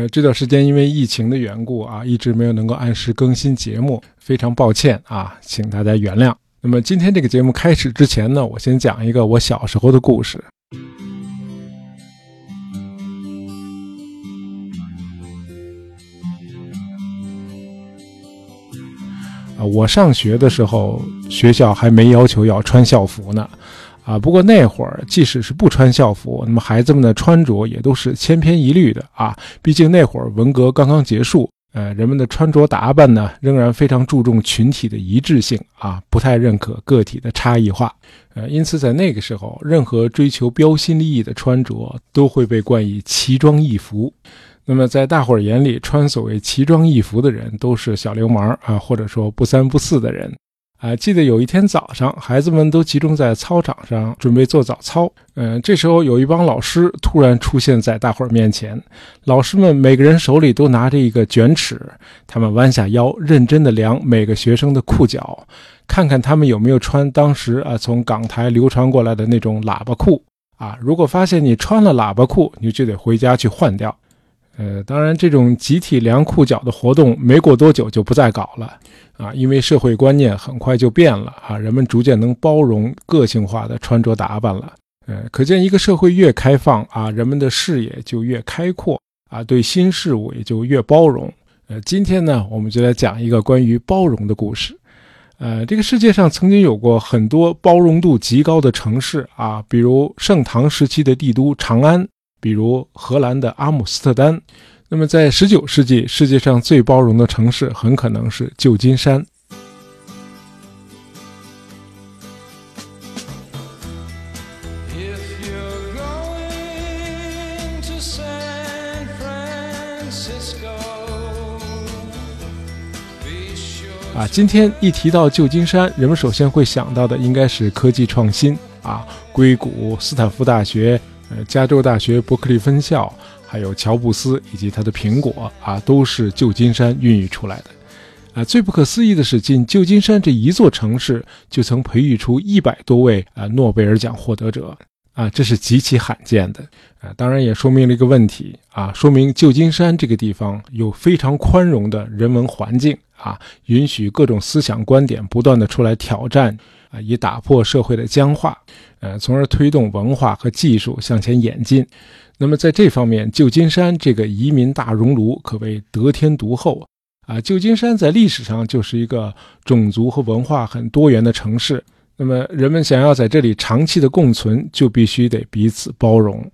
呃，这段时间因为疫情的缘故啊，一直没有能够按时更新节目，非常抱歉啊，请大家原谅。那么今天这个节目开始之前呢，我先讲一个我小时候的故事。啊，我上学的时候，学校还没要求要穿校服呢。啊，不过那会儿即使是不穿校服，那么孩子们的穿着也都是千篇一律的啊。毕竟那会儿文革刚刚结束，呃，人们的穿着打扮呢仍然非常注重群体的一致性啊，不太认可个体的差异化。呃，因此在那个时候，任何追求标新立异的穿着都会被冠以奇装异服。那么在大伙儿眼里，穿所谓奇装异服的人都是小流氓啊，或者说不三不四的人。啊，记得有一天早上，孩子们都集中在操场上准备做早操。嗯，这时候有一帮老师突然出现在大伙儿面前。老师们每个人手里都拿着一个卷尺，他们弯下腰，认真地量每个学生的裤脚，看看他们有没有穿当时啊从港台流传过来的那种喇叭裤。啊，如果发现你穿了喇叭裤，你就得回家去换掉。呃，当然，这种集体量裤脚的活动没过多久就不再搞了，啊，因为社会观念很快就变了啊，人们逐渐能包容个性化的穿着打扮了。呃，可见一个社会越开放啊，人们的视野就越开阔啊，对新事物也就越包容。呃，今天呢，我们就来讲一个关于包容的故事。呃，这个世界上曾经有过很多包容度极高的城市啊，比如盛唐时期的帝都长安。比如荷兰的阿姆斯特丹，那么在十九世纪，世界上最包容的城市很可能是旧金山。啊，今天一提到旧金山，人们首先会想到的应该是科技创新啊，硅谷、斯坦福大学。呃，加州大学伯克利分校，还有乔布斯以及他的苹果啊，都是旧金山孕育出来的。啊，最不可思议的是，仅旧金山这一座城市就曾培育出一百多位啊诺贝尔奖获得者啊，这是极其罕见的啊。当然也说明了一个问题啊，说明旧金山这个地方有非常宽容的人文环境啊，允许各种思想观点不断的出来挑战。啊，以打破社会的僵化，呃，从而推动文化和技术向前演进。那么在这方面，旧金山这个移民大熔炉可谓得天独厚啊。旧金山在历史上就是一个种族和文化很多元的城市。那么人们想要在这里长期的共存，就必须得彼此包容。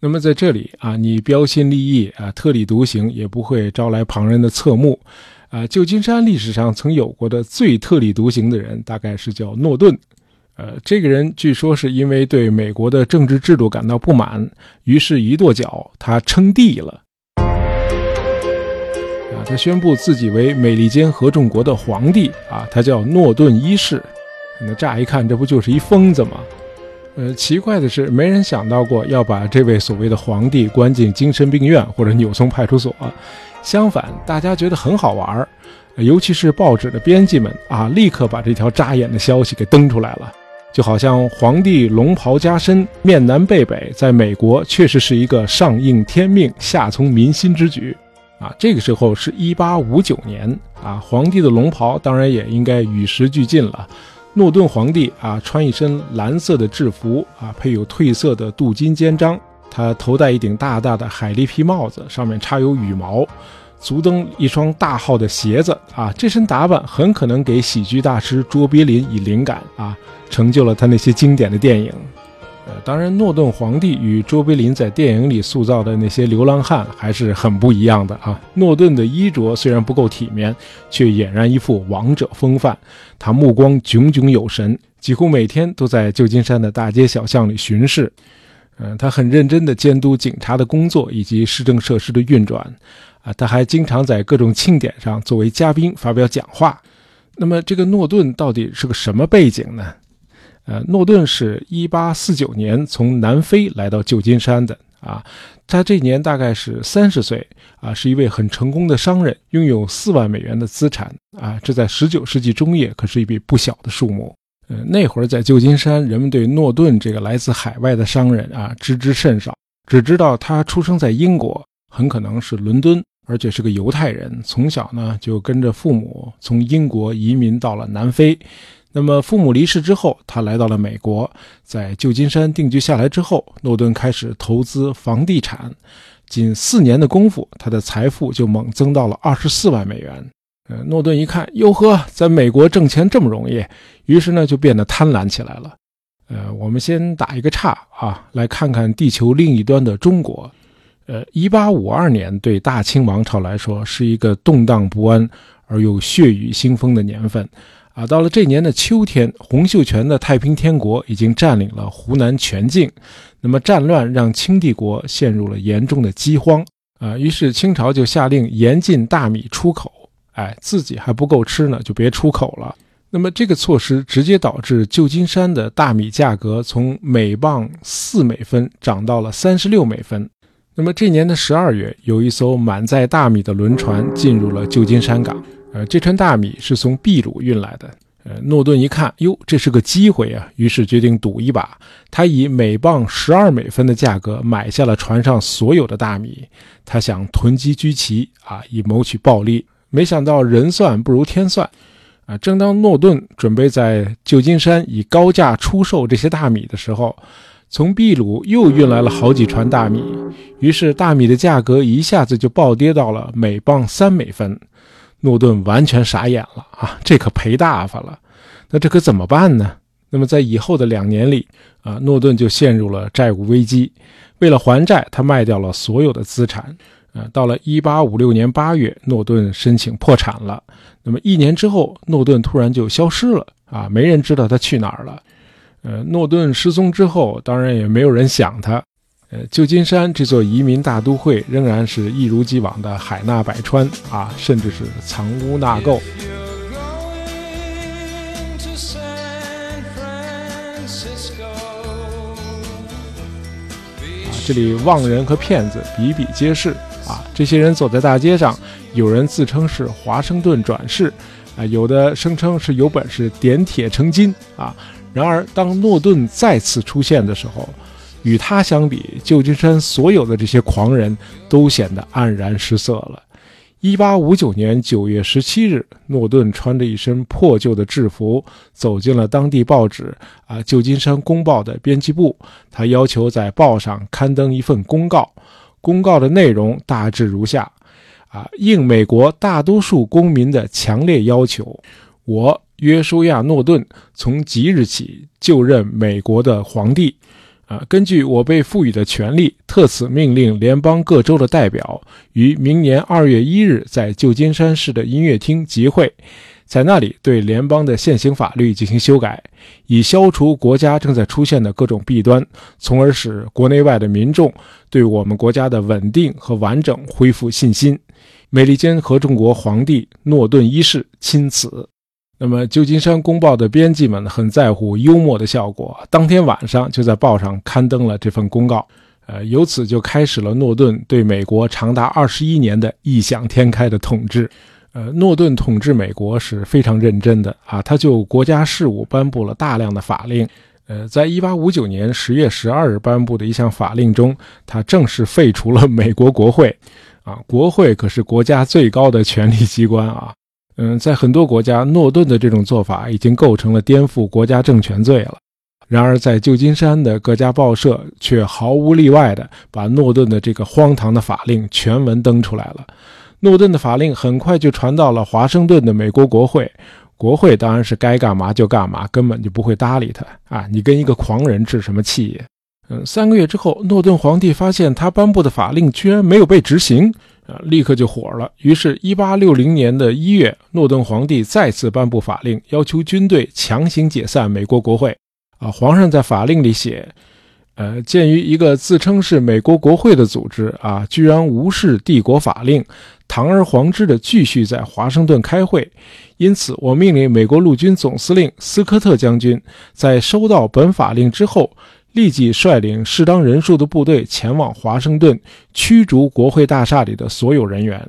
那么在这里啊，你标新立异啊，特立独行，也不会招来旁人的侧目。啊，旧金山历史上曾有过的最特立独行的人，大概是叫诺顿。呃，这个人据说是因为对美国的政治制度感到不满，于是一跺脚，他称帝了。啊，他宣布自己为美利坚合众国的皇帝。啊，他叫诺顿一世。那乍一看，这不就是一疯子吗？呃，奇怪的是，没人想到过要把这位所谓的皇帝关进精神病院或者扭送派出所。相反，大家觉得很好玩儿，尤其是报纸的编辑们啊，立刻把这条扎眼的消息给登出来了。就好像皇帝龙袍加身、面南背北，在美国确实是一个上应天命、下从民心之举啊。这个时候是一八五九年啊，皇帝的龙袍当然也应该与时俱进了。诺顿皇帝啊，穿一身蓝色的制服啊，配有褪色的镀金肩章。他头戴一顶大大的海狸皮帽子，上面插有羽毛，足蹬一双大号的鞋子啊！这身打扮很可能给喜剧大师卓别林以灵感啊，成就了他那些经典的电影。呃，当然，诺顿皇帝与卓别林在电影里塑造的那些流浪汉还是很不一样的啊！诺顿的衣着虽然不够体面，却俨然一副王者风范。他目光炯炯有神，几乎每天都在旧金山的大街小巷里巡视。嗯，他很认真地监督警察的工作以及市政设施的运转，啊，他还经常在各种庆典上作为嘉宾发表讲话。那么，这个诺顿到底是个什么背景呢？呃，诺顿是一八四九年从南非来到旧金山的，啊，他这年大概是三十岁，啊，是一位很成功的商人，拥有四万美元的资产，啊，这在十九世纪中叶可是一笔不小的数目。呃，那会儿在旧金山，人们对诺顿这个来自海外的商人啊知之甚少，只知道他出生在英国很可能是伦敦，而且是个犹太人，从小呢就跟着父母从英国移民到了南非。那么父母离世之后，他来到了美国，在旧金山定居下来之后，诺顿开始投资房地产。仅四年的功夫，他的财富就猛增到了二十四万美元。呃，诺顿一看，哟呵，在美国挣钱这么容易，于是呢就变得贪婪起来了。呃，我们先打一个岔啊，来看看地球另一端的中国。呃，一八五二年对大清王朝来说是一个动荡不安而又血雨腥风的年份。啊，到了这年的秋天，洪秀全的太平天国已经占领了湖南全境。那么战乱让清帝国陷入了严重的饥荒啊，于是清朝就下令严禁大米出口。哎，自己还不够吃呢，就别出口了。那么这个措施直接导致旧金山的大米价格从每磅四美分涨到了三十六美分。那么这年的十二月，有一艘满载大米的轮船进入了旧金山港。呃，这船大米是从秘鲁运来的。呃，诺顿一看，哟，这是个机会啊，于是决定赌一把。他以每磅十二美分的价格买下了船上所有的大米，他想囤积居奇啊，以谋取暴利。没想到人算不如天算，啊，正当诺顿准备在旧金山以高价出售这些大米的时候，从秘鲁又运来了好几船大米，于是大米的价格一下子就暴跌到了每磅三美分。诺顿完全傻眼了啊！这可赔大发了，那这可怎么办呢？那么在以后的两年里啊，诺顿就陷入了债务危机。为了还债，他卖掉了所有的资产。啊，到了1856年8月，诺顿申请破产了。那么一年之后，诺顿突然就消失了啊，没人知道他去哪儿了。呃，诺顿失踪之后，当然也没有人想他。呃，旧金山这座移民大都会仍然是一如既往的海纳百川啊，甚至是藏污纳垢。啊，这里妄人和骗子比比皆是啊！这些人走在大街上，有人自称是华盛顿转世，啊，有的声称是有本事点铁成金啊。然而，当诺顿再次出现的时候，与他相比，旧金山所有的这些狂人都显得黯然失色了。一八五九年九月十七日，诺顿穿着一身破旧的制服走进了当地报纸《啊旧金山公报》的编辑部，他要求在报上刊登一份公告。公告的内容大致如下：啊，应美国大多数公民的强烈要求，我约书亚·诺顿从即日起就任美国的皇帝。啊，根据我被赋予的权利，特此命令联邦各州的代表于明年二月一日在旧金山市的音乐厅集会，在那里对联邦的现行法律进行修改，以消除国家正在出现的各种弊端，从而使国内外的民众对我们国家的稳定和完整恢复信心。美利坚合众国皇帝诺顿一世钦此。那么，旧金山公报的编辑们很在乎幽默的效果，当天晚上就在报上刊登了这份公告。呃，由此就开始了诺顿对美国长达二十一年的异想天开的统治。呃，诺顿统治美国是非常认真的啊，他就国家事务颁布了大量的法令。呃，在一八五九年十月十二日颁布的一项法令中，他正式废除了美国国会。啊，国会可是国家最高的权力机关啊。嗯，在很多国家，诺顿的这种做法已经构成了颠覆国家政权罪了。然而，在旧金山的各家报社却毫无例外地把诺顿的这个荒唐的法令全文登出来了。诺顿的法令很快就传到了华盛顿的美国国会，国会当然是该干嘛就干嘛，根本就不会搭理他啊！你跟一个狂人置什么气？嗯，三个月之后，诺顿皇帝发现他颁布的法令居然没有被执行。啊，立刻就火了。于是，1860年的一月，诺顿皇帝再次颁布法令，要求军队强行解散美国国会。啊，皇上在法令里写：，呃，鉴于一个自称是美国国会的组织啊，居然无视帝国法令，堂而皇之的继续在华盛顿开会，因此，我命令美国陆军总司令斯科特将军在收到本法令之后。立即率领适当人数的部队前往华盛顿，驱逐国会大厦里的所有人员。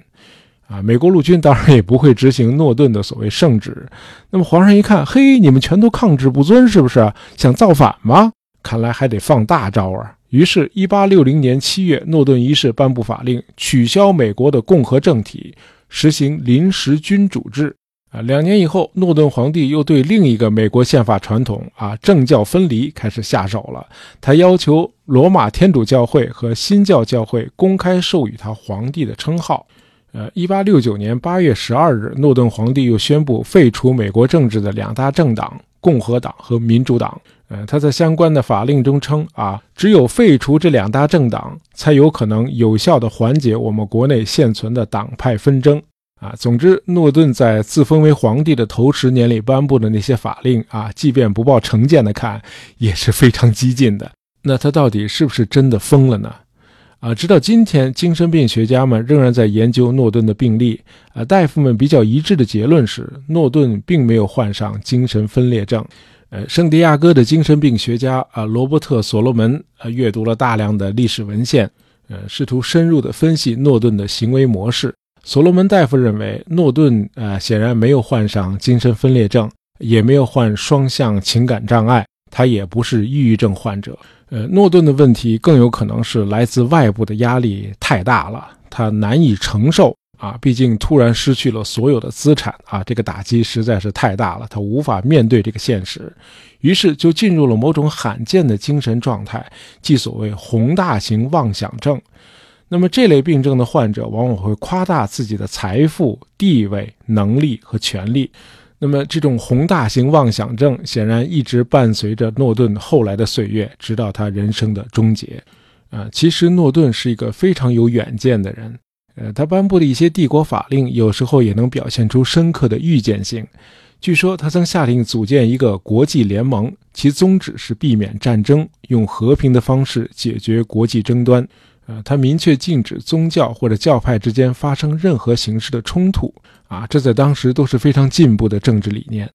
啊，美国陆军当然也不会执行诺顿的所谓圣旨。那么皇上一看，嘿，你们全都抗旨不遵，是不是想造反吗？看来还得放大招啊！于是，1860年7月，诺顿一世颁布法令，取消美国的共和政体，实行临时君主制。啊，两年以后，诺顿皇帝又对另一个美国宪法传统啊政教分离开始下手了。他要求罗马天主教会和新教教会公开授予他皇帝的称号。呃，一八六九年八月十二日，诺顿皇帝又宣布废除美国政治的两大政党——共和党和民主党。呃，他在相关的法令中称啊，只有废除这两大政党，才有可能有效地缓解我们国内现存的党派纷争。啊，总之，诺顿在自封为皇帝的头十年里颁布的那些法令啊，即便不抱成见的看，也是非常激进的。那他到底是不是真的疯了呢？啊，直到今天，精神病学家们仍然在研究诺顿的病例。啊，大夫们比较一致的结论是，诺顿并没有患上精神分裂症。呃，圣地亚哥的精神病学家啊，罗伯特·所罗门啊，阅读了大量的历史文献，呃，试图深入地分析诺顿的行为模式。所罗门大夫认为，诺顿呃显然没有患上精神分裂症，也没有患双向情感障碍，他也不是抑郁症患者。呃，诺顿的问题更有可能是来自外部的压力太大了，他难以承受啊！毕竟突然失去了所有的资产啊，这个打击实在是太大了，他无法面对这个现实，于是就进入了某种罕见的精神状态，即所谓宏大型妄想症。那么这类病症的患者往往会夸大自己的财富、地位、能力和权利。那么这种宏大型妄想症显然一直伴随着诺顿后来的岁月，直到他人生的终结。啊，其实诺顿是一个非常有远见的人。呃，他颁布的一些帝国法令有时候也能表现出深刻的预见性。据说他曾下令组建一个国际联盟，其宗旨是避免战争，用和平的方式解决国际争端。呃，他明确禁止宗教或者教派之间发生任何形式的冲突啊，这在当时都是非常进步的政治理念。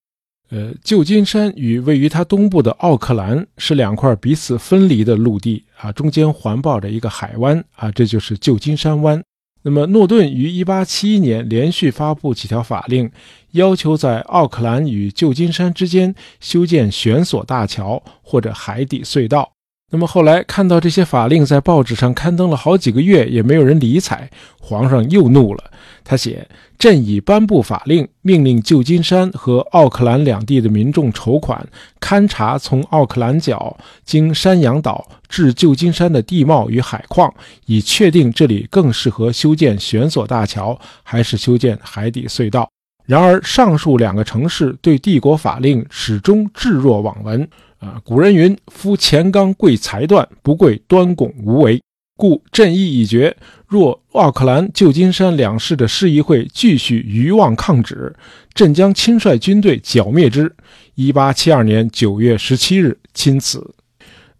呃，旧金山与位于它东部的奥克兰是两块彼此分离的陆地啊，中间环抱着一个海湾啊，这就是旧金山湾。那么，诺顿于1871年连续发布几条法令，要求在奥克兰与旧金山之间修建悬索大桥或者海底隧道。那么后来看到这些法令在报纸上刊登了好几个月，也没有人理睬，皇上又怒了。他写：“朕已颁布法令，命令旧金山和奥克兰两地的民众筹款，勘察从奥克兰角经山羊岛至旧金山的地貌与海况，以确定这里更适合修建悬索大桥，还是修建海底隧道。然而，上述两个城市对帝国法令始终置若罔闻。”啊，古人云：“夫钱刚贵才断，不贵端拱无为。”故朕意已决。若奥克兰、旧金山两市的市议会继续愚妄抗旨，朕将亲率军队剿灭之。一八七二年九月十七日，钦此。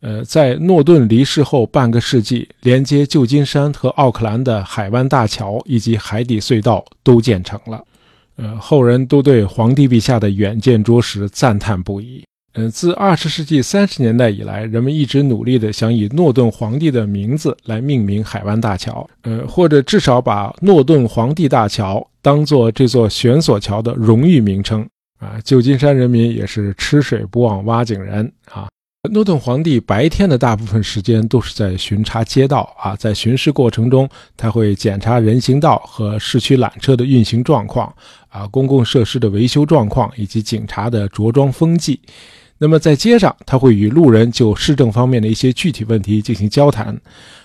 呃，在诺顿离世后半个世纪，连接旧金山和奥克兰的海湾大桥以及海底隧道都建成了。呃，后人都对皇帝陛下的远见卓识赞叹不已。嗯，自二十世纪三十年代以来，人们一直努力的想以诺顿皇帝的名字来命名海湾大桥，呃，或者至少把诺顿皇帝大桥当做这座悬索桥的荣誉名称啊。旧金山人民也是吃水不忘挖井人啊。诺顿皇帝白天的大部分时间都是在巡查街道啊，在巡视过程中，他会检查人行道和市区缆车的运行状况啊，公共设施的维修状况以及警察的着装风纪。那么在街上，他会与路人就市政方面的一些具体问题进行交谈。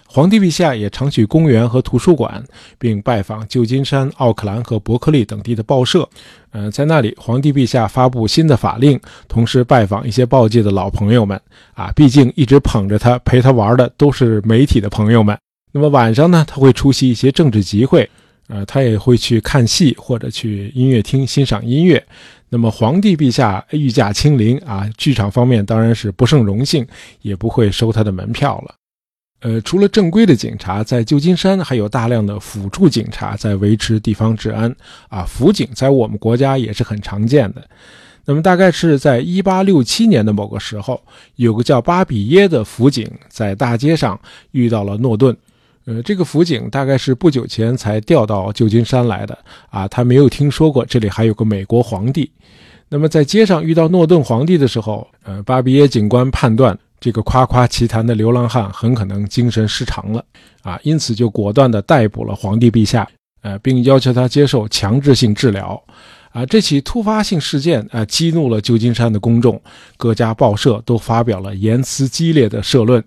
皇帝陛下也常去公园和图书馆，并拜访旧金山、奥克兰和伯克利等地的报社。呃，在那里，皇帝陛下发布新的法令，同时拜访一些报界的老朋友们。啊，毕竟一直捧着他、陪他玩的都是媒体的朋友们。那么晚上呢，他会出席一些政治集会。呃，他也会去看戏或者去音乐厅欣赏音乐。那么皇帝陛下御驾亲临啊，剧场方面当然是不胜荣幸，也不会收他的门票了。呃，除了正规的警察，在旧金山还有大量的辅助警察在维持地方治安啊。辅警在我们国家也是很常见的。那么大概是在一八六七年的某个时候，有个叫巴比耶的辅警在大街上遇到了诺顿。呃，这个辅警大概是不久前才调到旧金山来的啊，他没有听说过这里还有个美国皇帝。那么在街上遇到诺顿皇帝的时候，呃，巴比耶警官判断这个夸夸其谈的流浪汉很可能精神失常了啊，因此就果断地逮捕了皇帝陛下，呃，并要求他接受强制性治疗。啊，这起突发性事件啊，激怒了旧金山的公众，各家报社都发表了言辞激烈的社论。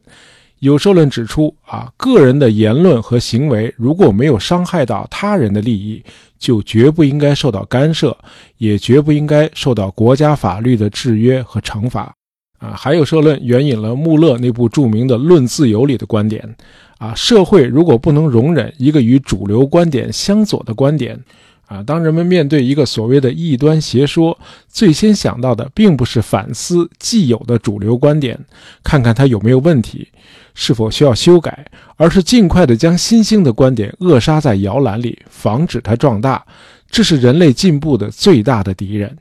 有社论指出，啊，个人的言论和行为如果没有伤害到他人的利益，就绝不应该受到干涉，也绝不应该受到国家法律的制约和惩罚。啊，还有社论援引了穆勒那部著名的《论自由》里的观点，啊，社会如果不能容忍一个与主流观点相左的观点，啊，当人们面对一个所谓的异端邪说，最先想到的并不是反思既有的主流观点，看看它有没有问题，是否需要修改，而是尽快的将新兴的观点扼杀在摇篮里，防止它壮大。这是人类进步的最大的敌人。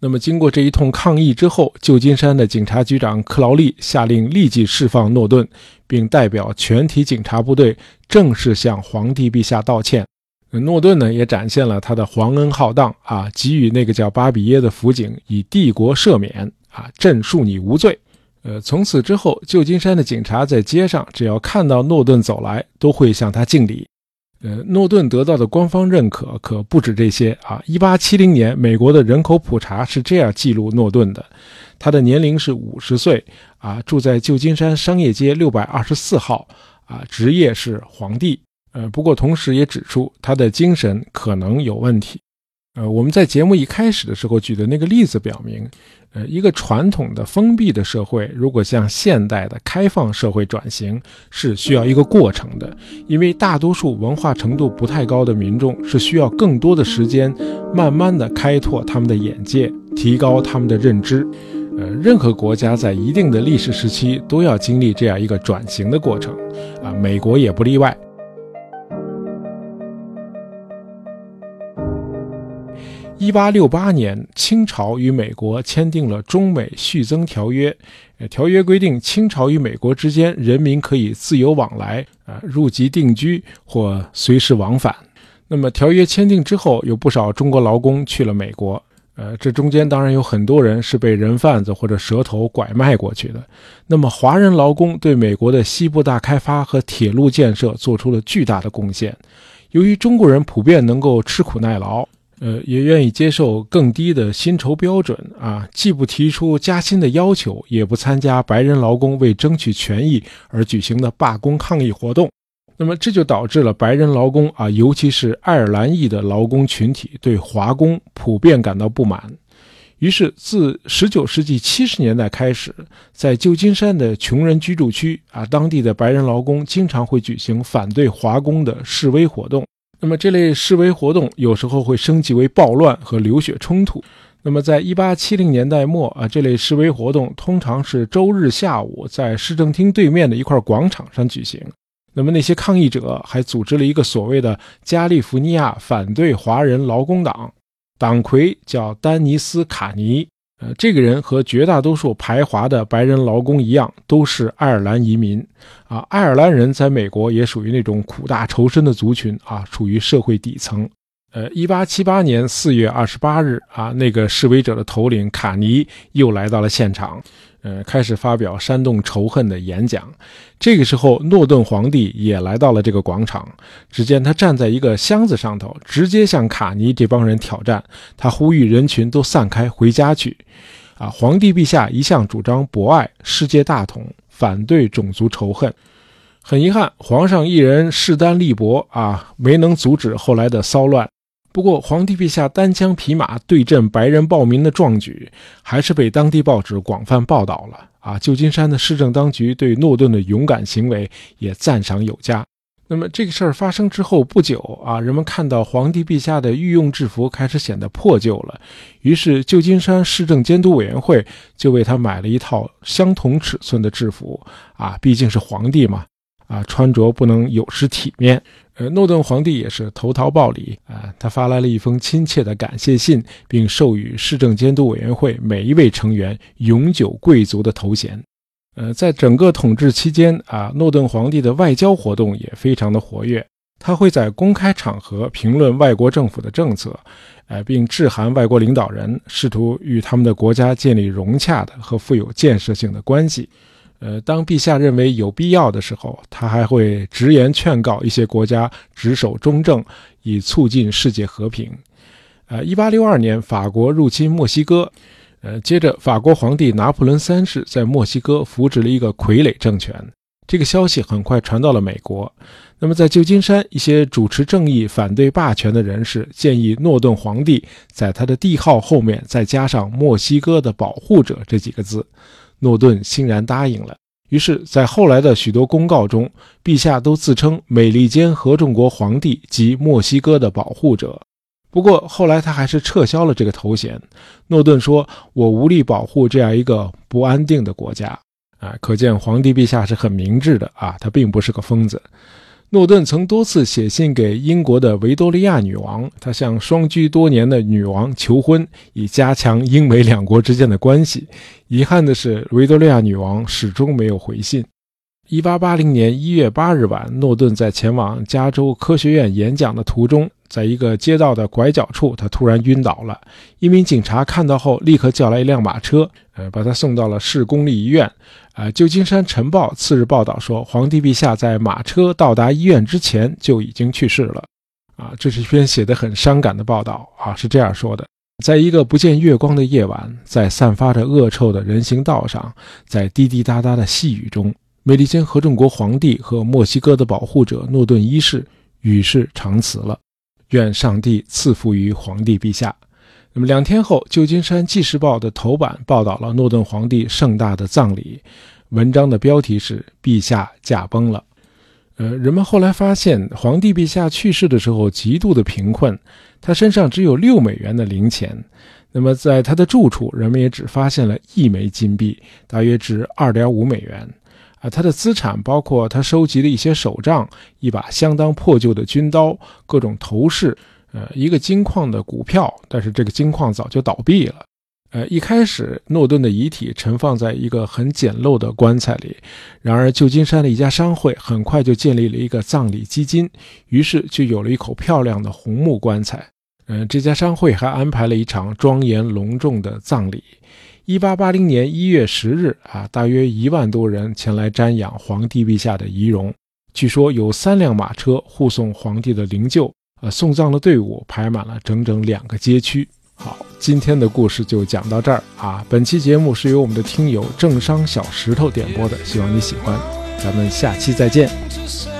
那么，经过这一通抗议之后，旧金山的警察局长克劳利下令立即释放诺顿，并代表全体警察部队正式向皇帝陛下道歉。诺顿呢，也展现了他的皇恩浩荡啊，给予那个叫巴比耶的辅警以帝国赦免啊，朕恕你无罪。呃，从此之后，旧金山的警察在街上只要看到诺顿走来，都会向他敬礼。呃，诺顿得到的官方认可可不止这些啊！一八七零年，美国的人口普查是这样记录诺顿的：他的年龄是五十岁啊，住在旧金山商业街六百二十四号啊，职业是皇帝。呃，不过同时也指出他的精神可能有问题。呃，我们在节目一开始的时候举的那个例子表明。呃，一个传统的封闭的社会，如果向现代的开放社会转型，是需要一个过程的。因为大多数文化程度不太高的民众，是需要更多的时间，慢慢的开拓他们的眼界，提高他们的认知。呃，任何国家在一定的历史时期都要经历这样一个转型的过程，啊，美国也不例外。一八六八年，清朝与美国签订了中美续增条约。条约规定，清朝与美国之间人民可以自由往来，啊，入籍定居或随时往返。那么，条约签订之后，有不少中国劳工去了美国。呃，这中间当然有很多人是被人贩子或者蛇头拐卖过去的。那么，华人劳工对美国的西部大开发和铁路建设做出了巨大的贡献。由于中国人普遍能够吃苦耐劳。呃，也愿意接受更低的薪酬标准啊，既不提出加薪的要求，也不参加白人劳工为争取权益而举行的罢工抗议活动。那么，这就导致了白人劳工啊，尤其是爱尔兰裔的劳工群体对华工普遍感到不满。于是，自19世纪70年代开始，在旧金山的穷人居住区啊，当地的白人劳工经常会举行反对华工的示威活动。那么这类示威活动有时候会升级为暴乱和流血冲突。那么在1870年代末啊，这类示威活动通常是周日下午在市政厅对面的一块广场上举行。那么那些抗议者还组织了一个所谓的加利福尼亚反对华人劳工党，党魁叫丹尼斯·卡尼。呃，这个人和绝大多数排华的白人劳工一样，都是爱尔兰移民。啊，爱尔兰人在美国也属于那种苦大仇深的族群啊，处于社会底层。呃，一八七八年四月二十八日啊，那个示威者的头领卡尼又来到了现场。呃，开始发表煽动仇恨的演讲。这个时候，诺顿皇帝也来到了这个广场。只见他站在一个箱子上头，直接向卡尼这帮人挑战。他呼吁人群都散开，回家去。啊，皇帝陛下一向主张博爱、世界大同，反对种族仇恨。很遗憾，皇上一人势单力薄啊，没能阻止后来的骚乱。不过，皇帝陛下单枪匹马对阵白人暴民的壮举，还是被当地报纸广泛报道了。啊，旧金山的市政当局对诺顿的勇敢行为也赞赏有加。那么，这个事儿发生之后不久，啊，人们看到皇帝陛下的御用制服开始显得破旧了，于是旧金山市政监督委员会就为他买了一套相同尺寸的制服。啊，毕竟是皇帝嘛，啊，穿着不能有失体面。呃，诺顿皇帝也是投桃报李啊，他发来了一封亲切的感谢信，并授予市政监督委员会每一位成员永久贵族的头衔。呃，在整个统治期间啊，诺顿皇帝的外交活动也非常的活跃，他会在公开场合评论外国政府的政策，呃，并致函外国领导人，试图与他们的国家建立融洽的和富有建设性的关系。呃，当陛下认为有必要的时候，他还会直言劝告一些国家执守中正，以促进世界和平。呃，一八六二年，法国入侵墨西哥，呃，接着法国皇帝拿破仑三世在墨西哥扶植了一个傀儡政权。这个消息很快传到了美国。那么，在旧金山，一些主持正义、反对霸权的人士建议诺顿皇帝在他的帝号后面再加上“墨西哥的保护者”这几个字。诺顿欣然答应了。于是，在后来的许多公告中，陛下都自称美利坚合众国皇帝及墨西哥的保护者。不过，后来他还是撤销了这个头衔。诺顿说：“我无力保护这样一个不安定的国家。”啊，可见皇帝陛下是很明智的啊，他并不是个疯子。诺顿曾多次写信给英国的维多利亚女王，他向双居多年的女王求婚，以加强英美两国之间的关系。遗憾的是，维多利亚女王始终没有回信。1880年1月8日晚，诺顿在前往加州科学院演讲的途中，在一个街道的拐角处，他突然晕倒了。一名警察看到后，立刻叫来一辆马车，呃，把他送到了市公立医院。啊，旧金山晨报次日报道说，皇帝陛下在马车到达医院之前就已经去世了。啊，这是一篇写得很伤感的报道啊，是这样说的：在一个不见月光的夜晚，在散发着恶臭的人行道上，在滴滴答答的细雨中，美利坚合众国皇帝和墨西哥的保护者诺顿一世与世长辞了。愿上帝赐福于皇帝陛下。那么两天后，《旧金山纪事报》的头版报道了诺顿皇帝盛大的葬礼，文章的标题是“陛下驾崩了”。呃，人们后来发现，皇帝陛下去世的时候极度的贫困，他身上只有六美元的零钱。那么在他的住处，人们也只发现了一枚金币，大约值二点五美元。啊，他的资产包括他收集的一些手杖、一把相当破旧的军刀、各种头饰。呃，一个金矿的股票，但是这个金矿早就倒闭了。呃，一开始诺顿的遗体盛放在一个很简陋的棺材里，然而旧金山的一家商会很快就建立了一个葬礼基金，于是就有了一口漂亮的红木棺材。嗯，这家商会还安排了一场庄严隆重的葬礼。一八八零年一月十日啊，大约一万多人前来瞻仰皇帝陛下的遗容，据说有三辆马车护送皇帝的灵柩。呃，送葬的队伍排满了整整两个街区。好，今天的故事就讲到这儿啊。本期节目是由我们的听友正商小石头点播的，希望你喜欢。咱们下期再见。